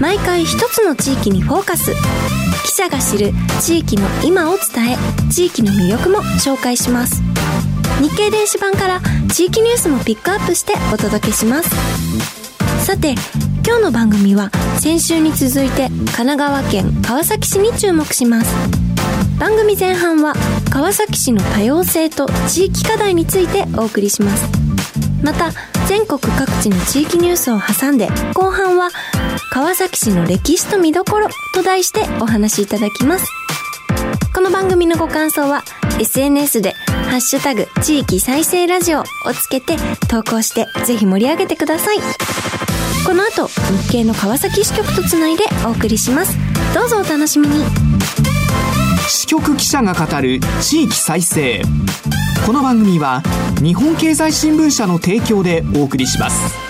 毎回一つの地域にフォーカス。記者が知る地域の今を伝え地域の魅力も紹介します。日経電子版から地域ニュースもピックアップしてお届けします。さて今日の番組は先週に続いて神奈川県川崎市に注目します。番組前半は川崎市の多様性と地域課題についてお送りします。また全国各地の地域ニュースを挟んで後半は川崎市の歴史と見どころと題してお話しいただきます。この番組のご感想は SNS でハッシュタグ地域再生ラジオをつけて投稿してぜひ盛り上げてください。この後日経の川崎支局とつないでお送りします。どうぞお楽しみに。支局記者が語る地域再生。この番組は日本経済新聞社の提供でお送りします。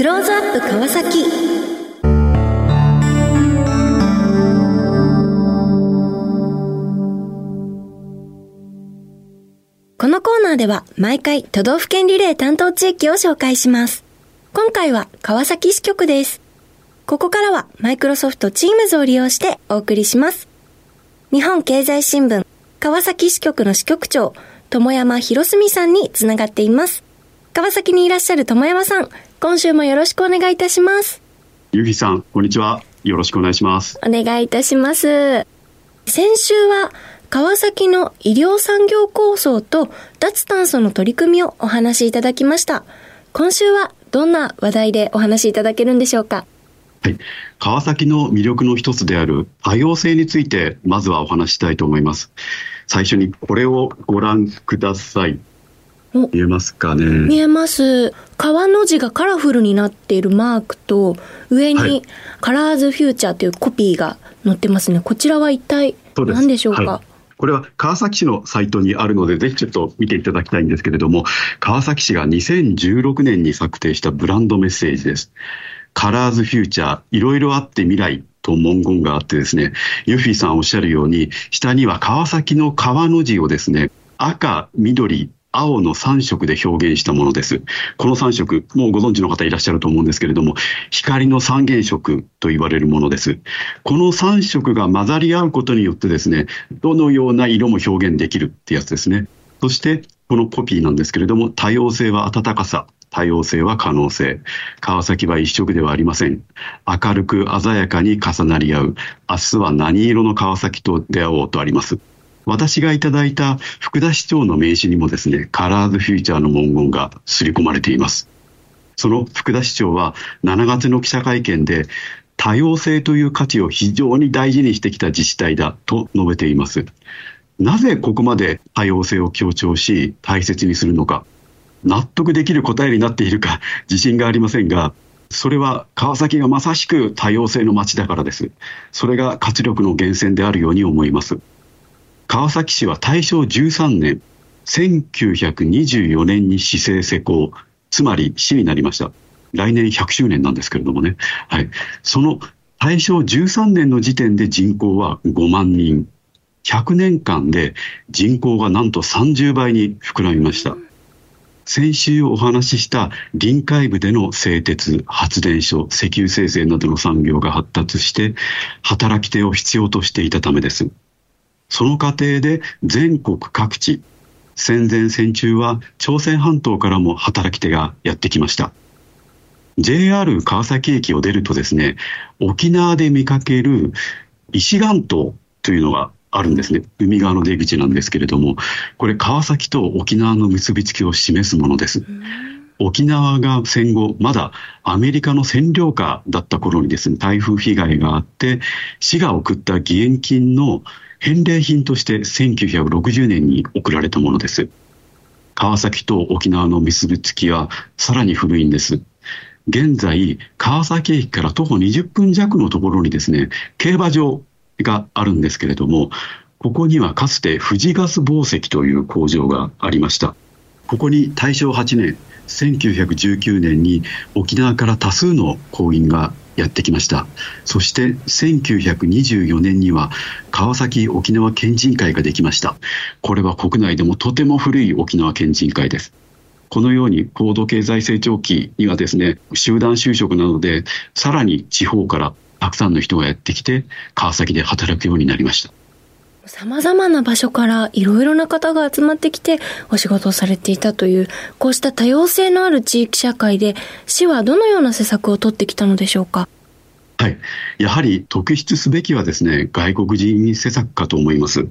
クローズアップ川崎このコーナーでは毎回都道府県リレー担当地域を紹介します。今回は川崎支局です。ここからはマイクロソフト Teams を利用してお送りします。日本経済新聞川崎支局の支局長、友山博澄さんにつながっています。川崎にいらっしゃる友山さん、今週もよろしくお願いいたします。ゆきさん、こんにちは。よろしくお願いします。お願いいたします。先週は川崎の医療産業構想と脱炭素の取り組みをお話しいただきました。今週はどんな話題でお話しいただけるんでしょうか？はい。川崎の魅力の一つである多様性について、まずはお話ししたいと思います。最初にこれをご覧ください。お見えますかね見えます。川の字がカラフルになっているマークと、上はいにカラーズフューチャーというコピーが載ってますね。こちらは一体何でしょうか？はいこれは川崎市のサイトにあるので、ぜひちょっと見ていただきたいんですけれども、川崎市が2016年に策定したブランドメッセージです。カラーズフューチャー、いろいろあって未来と文言があってですね、ユッフィーさんおっしゃるように、下には川崎の川の字をですね、赤、緑、青の3色で表現したものです。この3色、もうご存知の方いらっしゃると思うんですけれども、光の三原色と言われるものです。この3色が混ざり合うことによってですね、どのような色も表現できるってやつですね。そして、このコピーなんですけれども、多様性は温かさ、多様性は可能性。川崎は一色ではありません。明るく鮮やかに重なり合う。明日は何色の川崎と出会おうとあります。私がいただいた福田市長の名刺にもですね、カラーズフューチャーの文言が刷り込まれています。その福田市長は7月の記者会見で、多様性という価値を非常に大事にしてきた自治体だと述べています。なぜここまで多様性を強調し、大切にするのか。納得できる答えになっているか自信がありませんが、それは川崎がまさしく多様性の街だからです。それが活力の源泉であるように思います。川崎市は大正13年、1924年に市政施行、つまり市になりました。来年100周年なんですけれどもね。はい。その大正13年の時点で人口は5万人。100年間で人口がなんと30倍に膨らみました。先週お話しした臨海部での製鉄、発電所、石油生成などの産業が発達して、働き手を必要としていたためです。その過程で全国各地、戦前戦中は朝鮮半島からも働き手がやってきました。JR 川崎駅を出るとですね、沖縄で見かける石岩島というのがあるんですね。海側の出口なんですけれども、これ川崎と沖縄の結びつきを示すものです。沖縄が戦後、まだアメリカの占領下だった頃にですね、台風被害があって、市が送った義援金の返礼品として1960年に送られたものです。川崎と沖縄の結びつきはさらに古いんです。現在、川崎駅から徒歩20分弱のところにですね、競馬場があるんですけれども、ここにはかつて富士ガス紡績という工場がありました。ここに大正8年、1919年に沖縄から多数の工員がやってきました。そして1924年には川崎沖縄県人会ができました。これは国内でもとても古い沖縄県人会です。このように高度経済成長期にはですね集団就職などでさらに地方からたくさんの人がやってきて川崎で働くようになりました。様々な場所からいろいろな方が集まってきてお仕事をされていたという、こうした多様性のある地域社会で、市はどのような施策を取ってきたのでしょうか？はい。やはり特筆すべきはですね、外国人施策かと思います。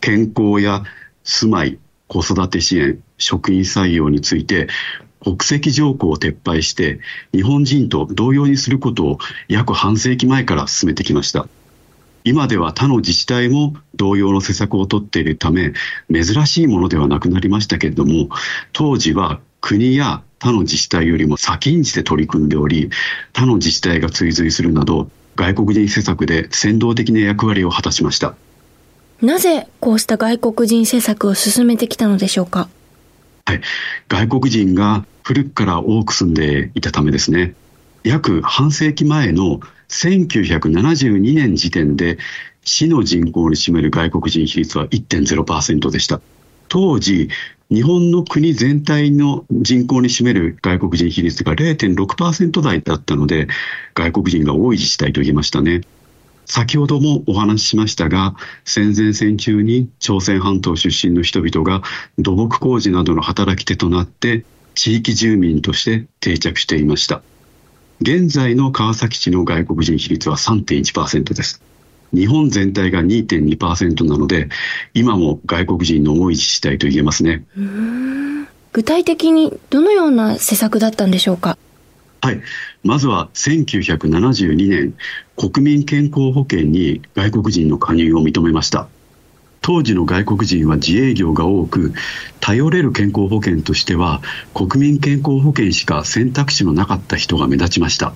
健康や住まい、子育て支援、職員採用について、国籍条項を撤廃して、日本人と同様にすることを約半世紀前から進めてきました。今では他の自治体も同様の施策を取っているため、珍しいものではなくなりましたけれども、当時は国や他の自治体よりも先んじて取り組んでおり、他の自治体が追随するなど、外国人施策で先導的な役割を果たしました。なぜこうした外国人施策を進めてきたのでしょうか？はい、外国人が古くから多く住んでいたためですね。約半世紀前の1972年時点で市の人口に占める外国人比率は1.0%でした。当時、日本の国全体の人口に占める外国人比率が0.6%台だったので、外国人が多い自治体と言えましたね。先ほどもお話ししましたが、戦前戦中に朝鮮半島出身の人々が土木工事などの働き手となって地域住民として定着していました。現在の川崎市の外国人比率は3.1%です。日本全体が2.2%なので、今も外国人の多い自治体と言えますね。具体的にどのような施策だったんでしょうか？はい。まずは1972年、国民健康保険に外国人の加入を認めました。当時の外国人は自営業が多く、頼れる健康保険としては、国民健康保険しか選択肢のなかった人が目立ちました。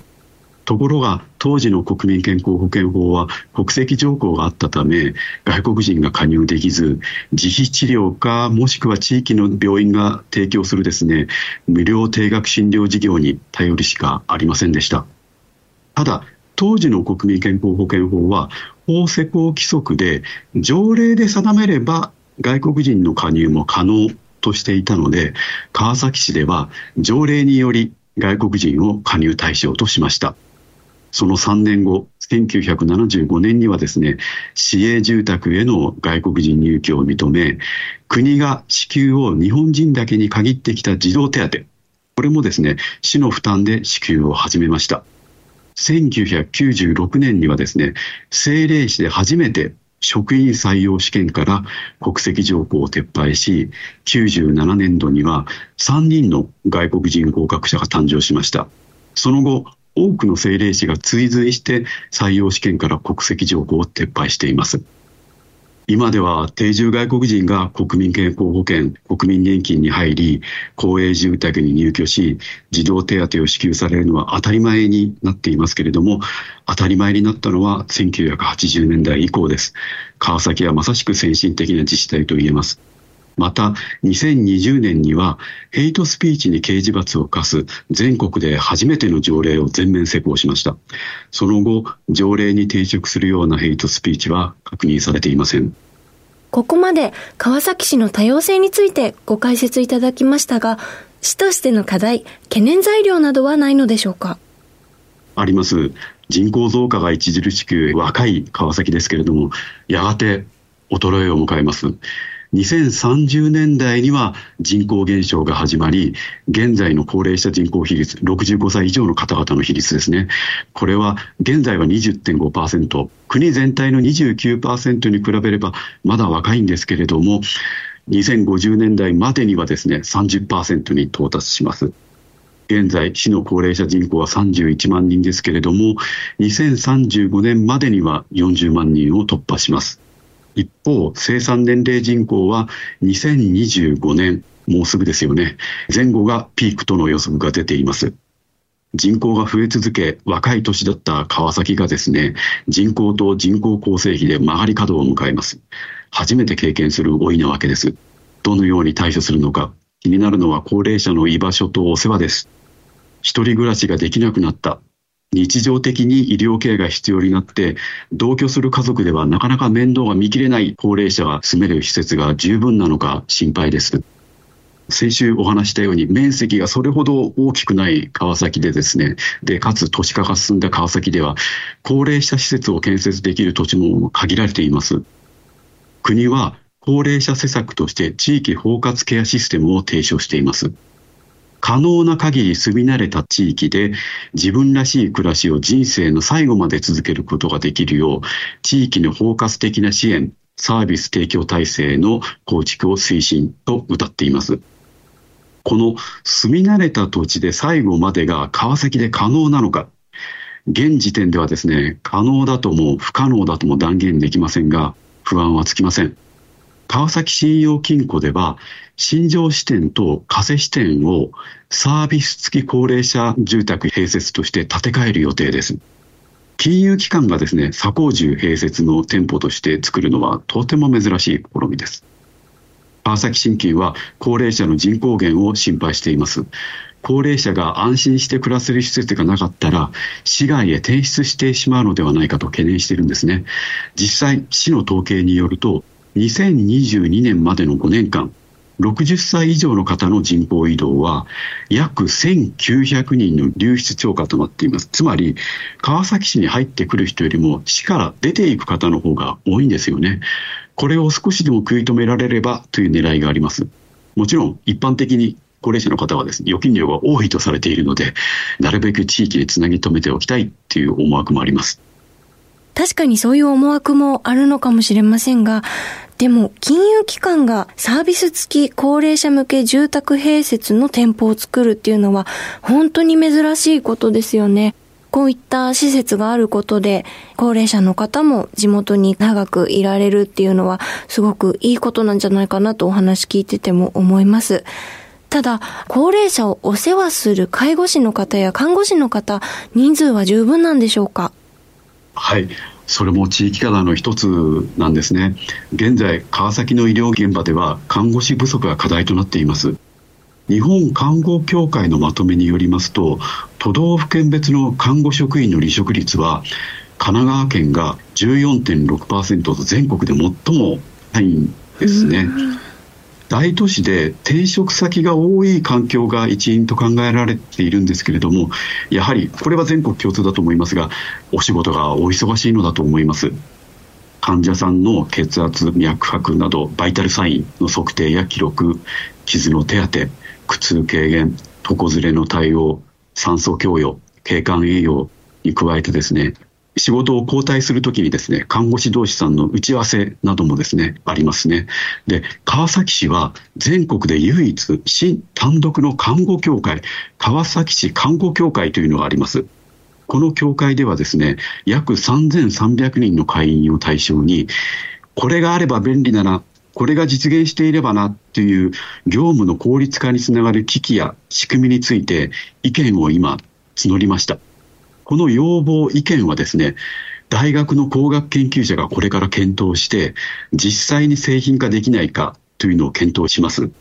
ところが、当時の国民健康保険法は国籍条項があったため、外国人が加入できず、自費治療か、もしくは地域の病院が提供するですね、無料定額診療事業に頼るしかありませんでした。ただ、当時の国民健康保険法は法施行規則で条例で定めれば外国人の加入も可能としていたので川崎市では条例により外国人を加入対象としました。その3年後1975年にはですね市営住宅への外国人入居を認め国が支給を日本人だけに限ってきた児童手当これもですね市の負担で支給を始めました。1996年にはですね、政令市で初めて職員採用試験から国籍条項を撤廃し、97年度には3人の外国人合格者が誕生しました。その後、多くの政令市が追随して採用試験から国籍条項を撤廃しています。今では定住外国人が国民健康保険、国民年金に入り、公営住宅に入居し、児童手当を支給されるのは当たり前になっていますけれども、当たり前になったのは1980年代以降です。川崎はまさしく先進的な自治体と言えます。また、2020年には、ヘイトスピーチに刑事罰を課す全国で初めての条例を全面施行しました。その後、条例に抵触するようなヘイトスピーチは確認されていません。ここまで川崎市の多様性についてご解説いただきましたが、市としての課題、懸念材料などはないのでしょうか？あります。人口増加が著しく若い川崎ですけれども、やがて衰えを迎えます。2030年代には人口減少が始まり、現在の高齢者人口比率、65歳以上の方々の比率ですね。これは現在は20.5%、国全体の29%に比べればまだ若いんですけれども、2050年代までにはですね、30%に到達します。現在、市の高齢者人口は31万人ですけれども、2035年までには40万人を突破します。一方、生産年齢人口は2025年、もうすぐですよね、前後がピークとの予測が出ています。人口が増え続け、若い年だった川崎がですね、人口と人口構成比で曲がり角を迎えます。初めて経験する老いなわけです。どのように対処するのか、気になるのは高齢者の居場所とお世話です。一人暮らしができなくなった。日常的に医療ケアが必要になって、同居する家族ではなかなか面倒が見きれない高齢者が住める施設が十分なのか心配です。先週お話したように面積がそれほど大きくない川崎でですね、で、かつ都市化が進んだ川崎では、高齢者施設を建設できる土地も限られています。国は高齢者施策として地域包括ケアシステムを提唱しています。可能な限り住み慣れた地域で自分らしい暮らしを人生の最後まで続けることができるよう、地域の包括的な支援、サービス提供体制の構築を推進と謳っています。この住み慣れた土地で最後までが川崎で可能なのか、現時点ではですね、可能だとも不可能だとも断言できませんが、不安はつきません。川崎信用金庫では、新庄支店と加瀬支店をサービス付き高齢者住宅併設として建て替える予定です。金融機関がですね、左高住併設の店舗として作るのはとても珍しい試みです。川崎新金は高齢者の人口減を心配しています。高齢者が安心して暮らせる施設がなかったら、市外へ転出してしまうのではないかと懸念しているんですね。実際、市の統計によると、2022年までの5年間、60歳以上の方の人口移動は約1900人の流出超過となっています。つまり、川崎市に入ってくる人よりも市から出ていく方の方が多いんですよね。これを少しでも食い止められればという狙いがあります。もちろん、一般的に高齢者の方はですね、預金量が多いとされているので、なるべく地域につなぎ止めておきたいという思惑もあります。確かにそういう思惑もあるのかもしれませんが、でも、金融機関がサービス付き高齢者向け住宅併設の店舗を作るっていうのは、本当に珍しいことですよね。こういった施設があることで、高齢者の方も地元に長くいられるっていうのは、すごくいいことなんじゃないかなとお話聞いてても思います。ただ、高齢者をお世話する介護士の方や看護師の方、人数は十分なんでしょうか？はい。それも地域課題の一つなんですね。現在、川崎の医療現場では看護師不足が課題となっています。日本看護協会のまとめによりますと、都道府県別の看護職員の離職率は、神奈川県が14.6%と全国で最も高いんですね。大都市で転職先が多い環境が一因と考えられているんですけれども、やはりこれは全国共通だと思いますが、お仕事がお忙しいのだと思います。患者さんの血圧、脈拍などバイタルサインの測定や記録、傷の手当、苦痛軽減、床ずれの対応、酸素供与、景観栄養に加えてですね、仕事を交代するときにですね、看護師同士さんの打ち合わせなどもですね、ありますね。で、川崎市は全国で唯一、市単独の看護協会、川崎市看護協会というのがあります。この協会ではですね、約3300人の会員を対象に、これがあれば便利だな、これが実現していればなっていう業務の効率化につながる機器や仕組みについて意見を今募りました。この要望、意見はですね、大学の工学研究者がこれから検討して、実際に製品化できないかというのを検討します。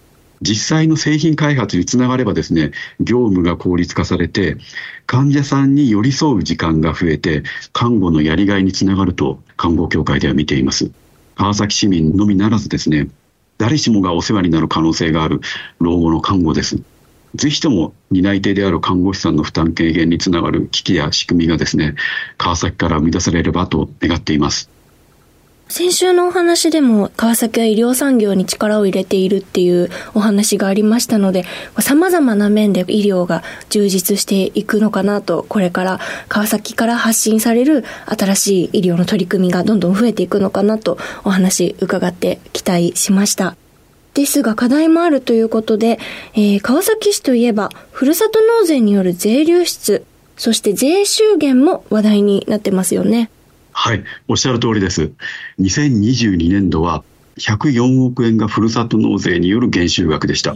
実際の製品開発につながればですね、業務が効率化されて、患者さんに寄り添う時間が増えて、看護のやりがいにつながると、看護協会では見ています。川崎市民のみならずですね、誰しもがお世話になる可能性がある老後の看護です。ぜひとも担い手である看護師さんの負担軽減につながる機器や仕組みがですね、川崎から生み出されればと願っています。先週のお話でも川崎は医療産業に力を入れているっていうお話がありましたので、様々な面で医療が充実していくのかなと、これから川崎から発信される新しい医療の取り組みがどんどん増えていくのかなとお話伺って期待しました。ですが課題もあるということで、えー、川崎市といえば、ふるさと納税による税流出、そして税収減も話題になってますよね。はい、おっしゃる通りです。2022年度は104億円がふるさと納税による減収額でした。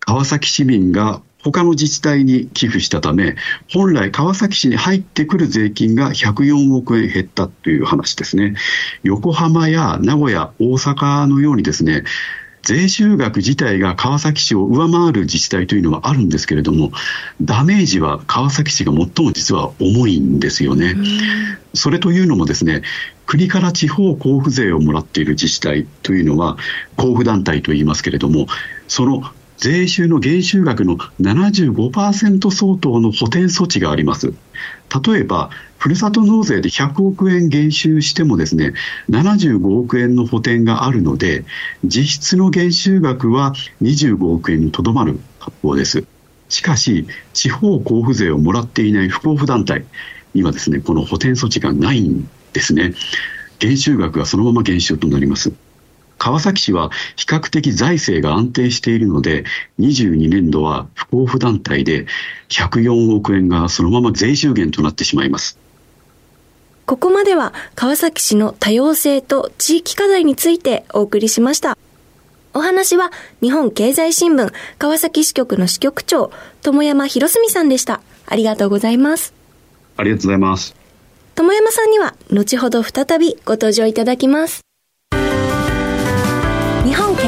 川崎市民が他の自治体に寄付したため、本来川崎市に入ってくる税金が104億円減ったという話ですね。横浜や名古屋、大阪のようにですね、税収額自体が川崎市を上回る自治体というのはあるんですけれども、ダメージは川崎市が最も実は重いんですよね。それというのもですね、国から地方交付税をもらっている自治体というのは、交付団体といいますけれども、その税収の減収額の75%相当の補填措置があります。例えば、ふるさと納税で100億円減収してもですね、75億円の補填があるので、実質の減収額は25億円にとどまる格好です。しかし、地方交付税をもらっていない不交付団体にはですね、この補填措置がないんですね。減収額がそのまま減収となります。川崎市は比較的財政が安定しているので、22年度は不交付団体で104億円がそのまま税収減となってしまいます。ここまでは川崎市の多様性と地域課題についてお送りしました。お話は日本経済新聞川崎支局の支局長、友山博澄さんでした。ありがとうございます。ありがとうございます。友山さんには後ほど再びご登場いただきます。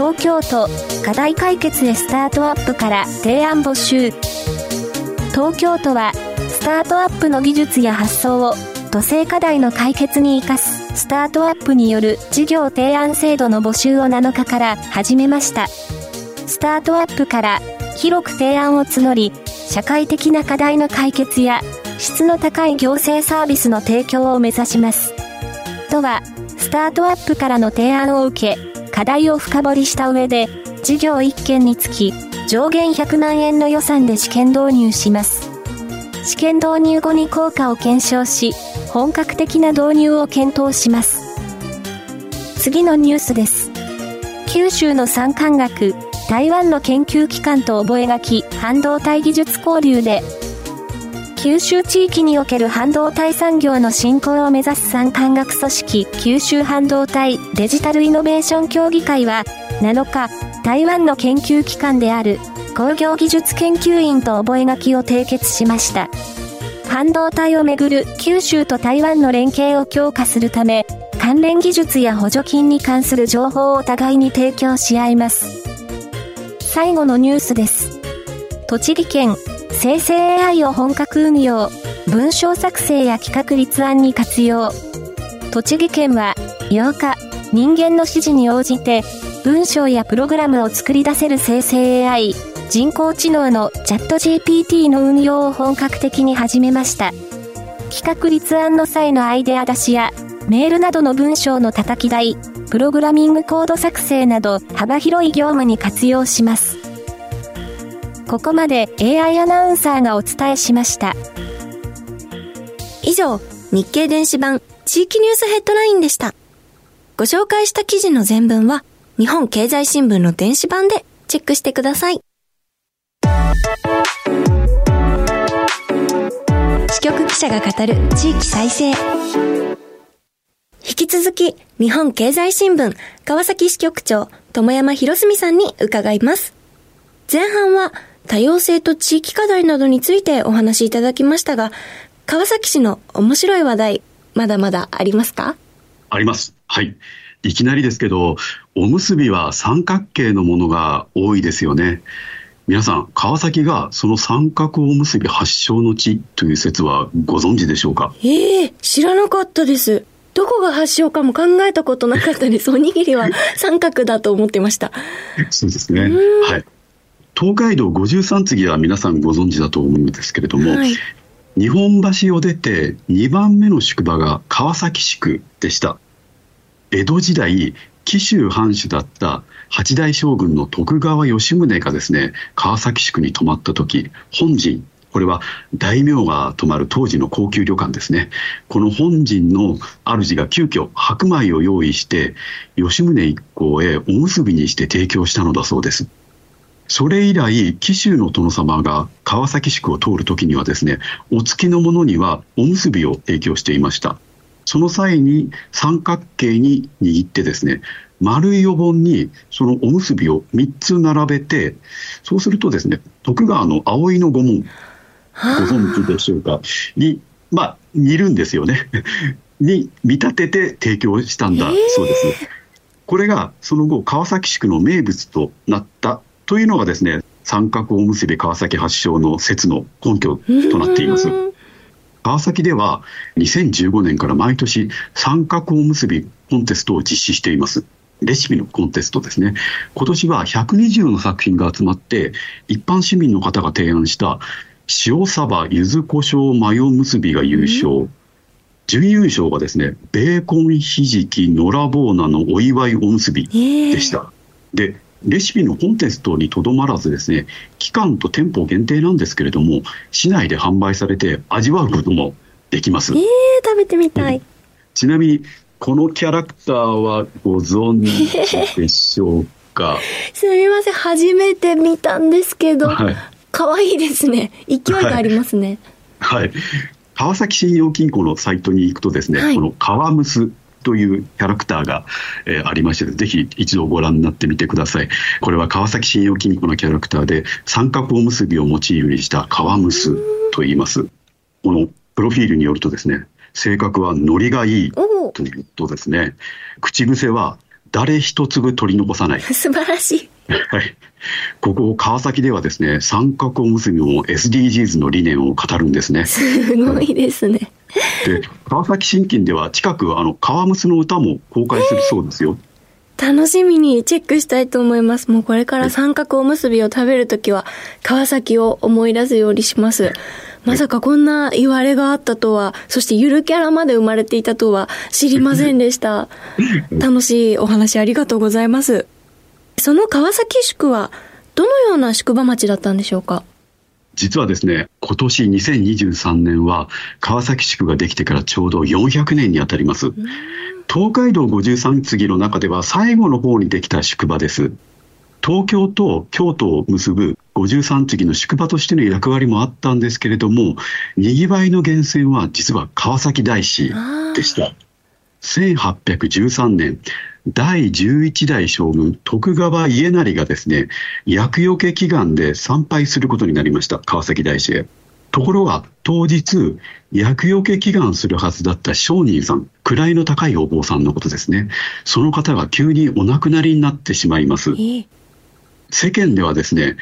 東京都課題解決へスタートアップから提案募集。東京都はスタートアップの技術や発想を都政課題の解決に生かすスタートアップによる事業提案制度の募集を7日から始めました。スタートアップから広く提案を募り、社会的な課題の解決や質の高い行政サービスの提供を目指します。都は、スタートアップからの提案を受け、課題を深掘りした上で、事業1件につき、上限100万円の予算で試験導入します。試験導入後に効果を検証し、本格的な導入を検討します。次のニュースです。九州の産官学、台湾の研究機関と覚書半導体技術交流で、九州地域における半導体産業の振興を目指す産官学組織九州半導体デジタルイノベーション協議会は7日、台湾の研究機関である工業技術研究院と覚書を締結しました。半導体をめぐる九州と台湾の連携を強化するため、関連技術や補助金に関する情報をお互いに提供し合います。最後のニュースです。栃木県、生成 AI を本格運用、文章作成や企画立案に活用。栃木県は、8日、人間の指示に応じて、文章やプログラムを作り出せる生成 AI、人工知能のチャット GPT の運用を本格的に始めました。企画立案の際のアイデア出しや、メールなどの文章の叩き台、プログラミングコード作成など幅広い業務に活用します。ここまで AI アナウンサーがお伝えしました。以上、日経電子版地域ニュースヘッドラインでした。ご紹介した記事の全文は日本経済新聞の電子版でチェックしてください。支局記者が語る地域再生。引き続き、日本経済新聞川崎支局長、友山博澄さんに伺います。前半は多様性と地域課題などについてお話しいただきましたが、川崎市の面白い話題、まだまだありますか？あります。はい。いきなりですけど、おむすびは三角形のものが多いですよね。皆さん、川崎がその三角おむすび発祥の地という説はご存知でしょうか？ええー、知らなかったです。どこが発祥かも考えたことなかったです。おにぎりは三角だと思ってました。そうですね。はい。東海道五十三次は皆さんご存知だと思うんですけれども、はい、日本橋を出て2番目の宿場が川崎宿でした。江戸時代、紀州藩主だった八代将軍の徳川吉宗がですね、川崎宿に泊まった時、本陣、これは大名が泊まる当時の高級旅館ですね。この本陣の主が急遽白米を用意して、吉宗一行へおむすびにして提供したのだそうです。それ以来、紀州の殿様が川崎宿を通るときにはですね、お付きの者にはおむすびを提供していました。その際に三角形に握ってですね、丸いお盆にそのおむすびを3つ並べて、そうするとですね、徳川の葵の御門、ご存知でしょうか、に、まあ、煮るんですよね。に見立てて提供したんだそうです。これがその後、川崎宿の名物となったというのがですね、三角おむすび川崎発祥の説の根拠となっています。川崎では2015年から毎年三角おむすびコンテストを実施しています。レシピのコンテストですね。今年は120の作品が集まって、一般市民の方が提案した塩サバ柚子胡椒マヨむすびが優勝。準優勝がですね、ベーコンひじきのらぼうなのお祝いおむすびでした。で、レシピのコンテストにとどまらずですね、期間と店舗限定なんですけれども、市内で販売されて味わうこともできます。えー、食べてみたい。うん、ちなみに、このキャラクターはご存知でしょうか？すみません、初めて見たんですけど、はい、可愛いですね。勢いがありますね。はい、はい、川崎信用金庫のサイトに行くとですね、はい、この川むすというキャラクターが、えー、ありまして、ぜひ一度ご覧になってみてください。これは川崎信用金庫のキャラクターで、三角おむすびをモチーフにした川むすと言います。このプロフィールによるとですね、性格はノリがいいというとですね、口癖は誰一粒取り残さない。素晴らしい。はい。ここ川崎ではですね、三角おむすびも SDGs の理念を語るんですね。すごいですね。で、川崎新金では近くあの川むすの歌も公開するそうですよ。楽しみにチェックしたいと思います。もうこれから三角おむすびを食べるときは川崎を思い出すようにします。まさかこんな言われがあったとは、そしてゆるキャラまで生まれていたとは知りませんでした。楽しいお話ありがとうございます。その川崎宿は、どのような宿場町だったんでしょうか？実はですね、今年2023年は川崎宿ができてからちょうど400年にあたります。東海道53次の中では最後の方にできた宿場です。東京と京都を結ぶ53次の宿場としての役割もあったんですけれども、にぎわいの源泉は実は川崎大師でした。1813年、第11代将軍徳川家成がですね、厄除け祈願で参拝することになりました、川崎大師へ。ところが当日、厄除け祈願するはずだった商人さん、位の高いお坊さんのことですね。その方が急にお亡くなりになってしまいます。世間ではですね、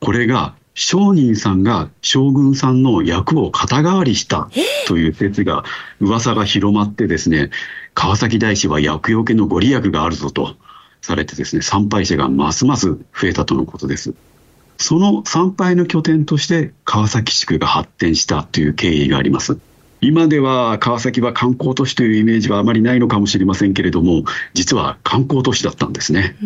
これが商人さんが将軍さんの役を肩代わりしたという説が、噂が広まってですね、川崎大師は厄除けのご利益があるぞとされてですね、参拝者がますます増えたとのことです。その参拝の拠点として川崎地区が発展したという経緯があります。今では川崎は観光都市というイメージはあまりないのかもしれませんけれども、実は観光都市だったんですね。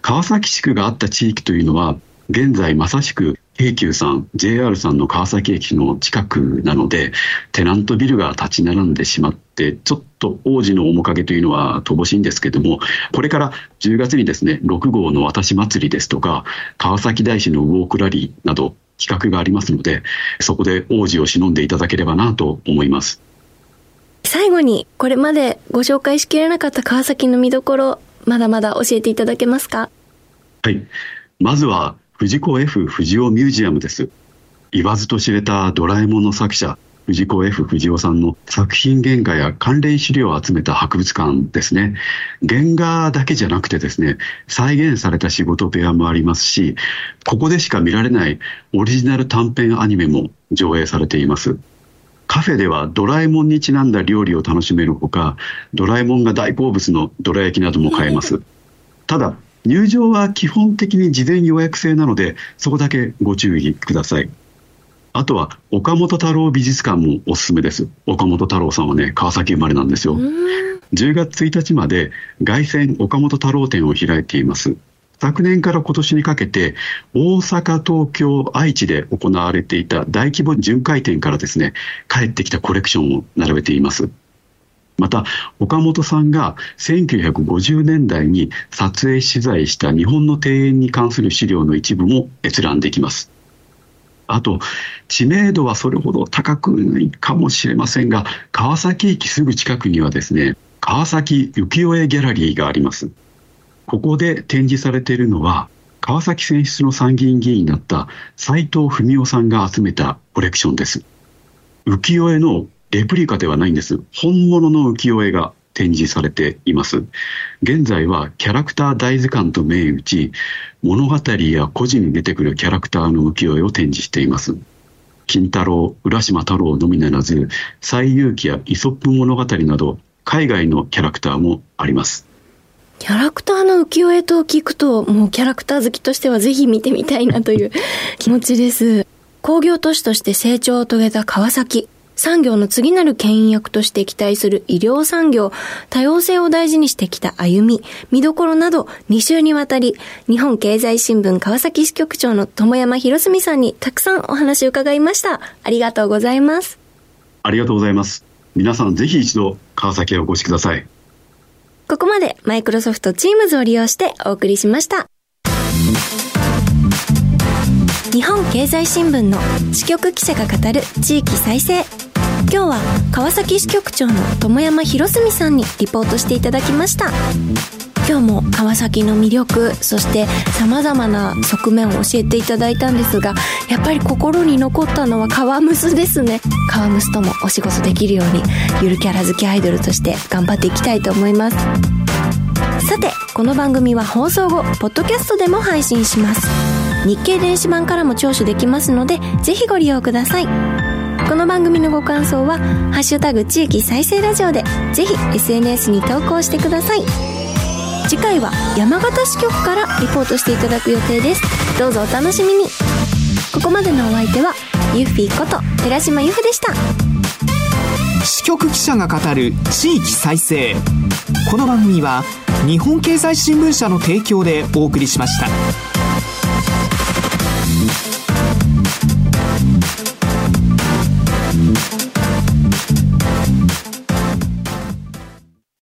川崎地区があった地域というのは、現在まさしく京急さん、JR さんの川崎駅の近くなので、テナントビルが立ち並んでしまって、ちょっと王子の面影というのは乏しいんですけども、これから10月にですね、6号の私祭りですとか、川崎大師のウォークラリーなど企画がありますので、そこで王子を忍んでいただければなと思います。最後に、これまでご紹介しきれなかった川崎の見どころ、まだまだ教えていただけますか？はい。まずは、藤子 F 不二雄ミュージアムです。言わずと知れたドラえもんの作者、藤子 F 不二雄さんの作品原画や関連資料を集めた博物館ですね。原画だけじゃなくてですね、再現された仕事部屋もありますし、ここでしか見られないオリジナル短編アニメも上映されています。カフェではドラえもんにちなんだ料理を楽しめるほか、ドラえもんが大好物のどら焼きなども買えます。ただ、入場は基本的に事前予約制なので、そこだけご注意ください。あとは、岡本太郎美術館もおすすめです。岡本太郎さんはね、川崎生まれなんですよ。10月1日まで凱旋岡本太郎展を開いています。昨年から今年にかけて、大阪、東京、愛知で行われていた大規模巡回展からですね、帰ってきたコレクションを並べています。また、岡本さんが1950年代に撮影取材した日本の庭園に関する資料の一部も閲覧できます。あと、知名度はそれほど高くないかもしれませんが、川崎駅すぐ近くにはですね、川崎浮世絵ギャラリーがあります。ここで展示されているのは、川崎選出の参議院議員になった斉藤文夫さんが集めたコレクションです。浮世絵のレプリカではないんです。本物の浮世絵が展示されています。現在はキャラクター大図鑑と銘打ち、物語や個人に出てくるキャラクターの浮世絵を展示しています。金太郎、浦島太郎のみならず、西遊記やイソップ物語など、海外のキャラクターもあります。キャラクターの浮世絵と聞くと、もうキャラクター好きとしてはぜひ見てみたいなという気持ちです。工業都市として成長を遂げた川崎。産業の次なる牽引役として期待する医療産業、多様性を大事にしてきた歩み、見どころなど2週にわたり、日本経済新聞川崎支局長の友山博澄さんにたくさんお話を伺いました。ありがとうございます。ありがとうございます。皆さんぜひ一度川崎へお越しください。ここまでマイクロソフト Teams を利用してお送りしました。日本経済新聞の支局記者が語る地域再生。今日は川崎支局長の友山博澄さんにリポートしていただきました。今日も川崎の魅力そして様々な側面を教えていただいたんですがやっぱり心に残ったのは川ムスですね。川ムスともお仕事できるようにゆるキャラ好きアイドルとして頑張っていきたいと思います。さてこの番組は放送後ポッドキャストでも配信します。日経電子版からも聴取できますのでぜひご利用ください。この番組のご感想は「ハッシュタグ地域再生ラジオ」でぜひ SNS に投稿してください。次回は山形支局からリポートしていただく予定です。どうぞお楽しみに。ここまでのお相手はユッフィーこと寺島由布でした。支局記者が語る地域再生。この番組は日本経済新聞社の提供でお送りしました。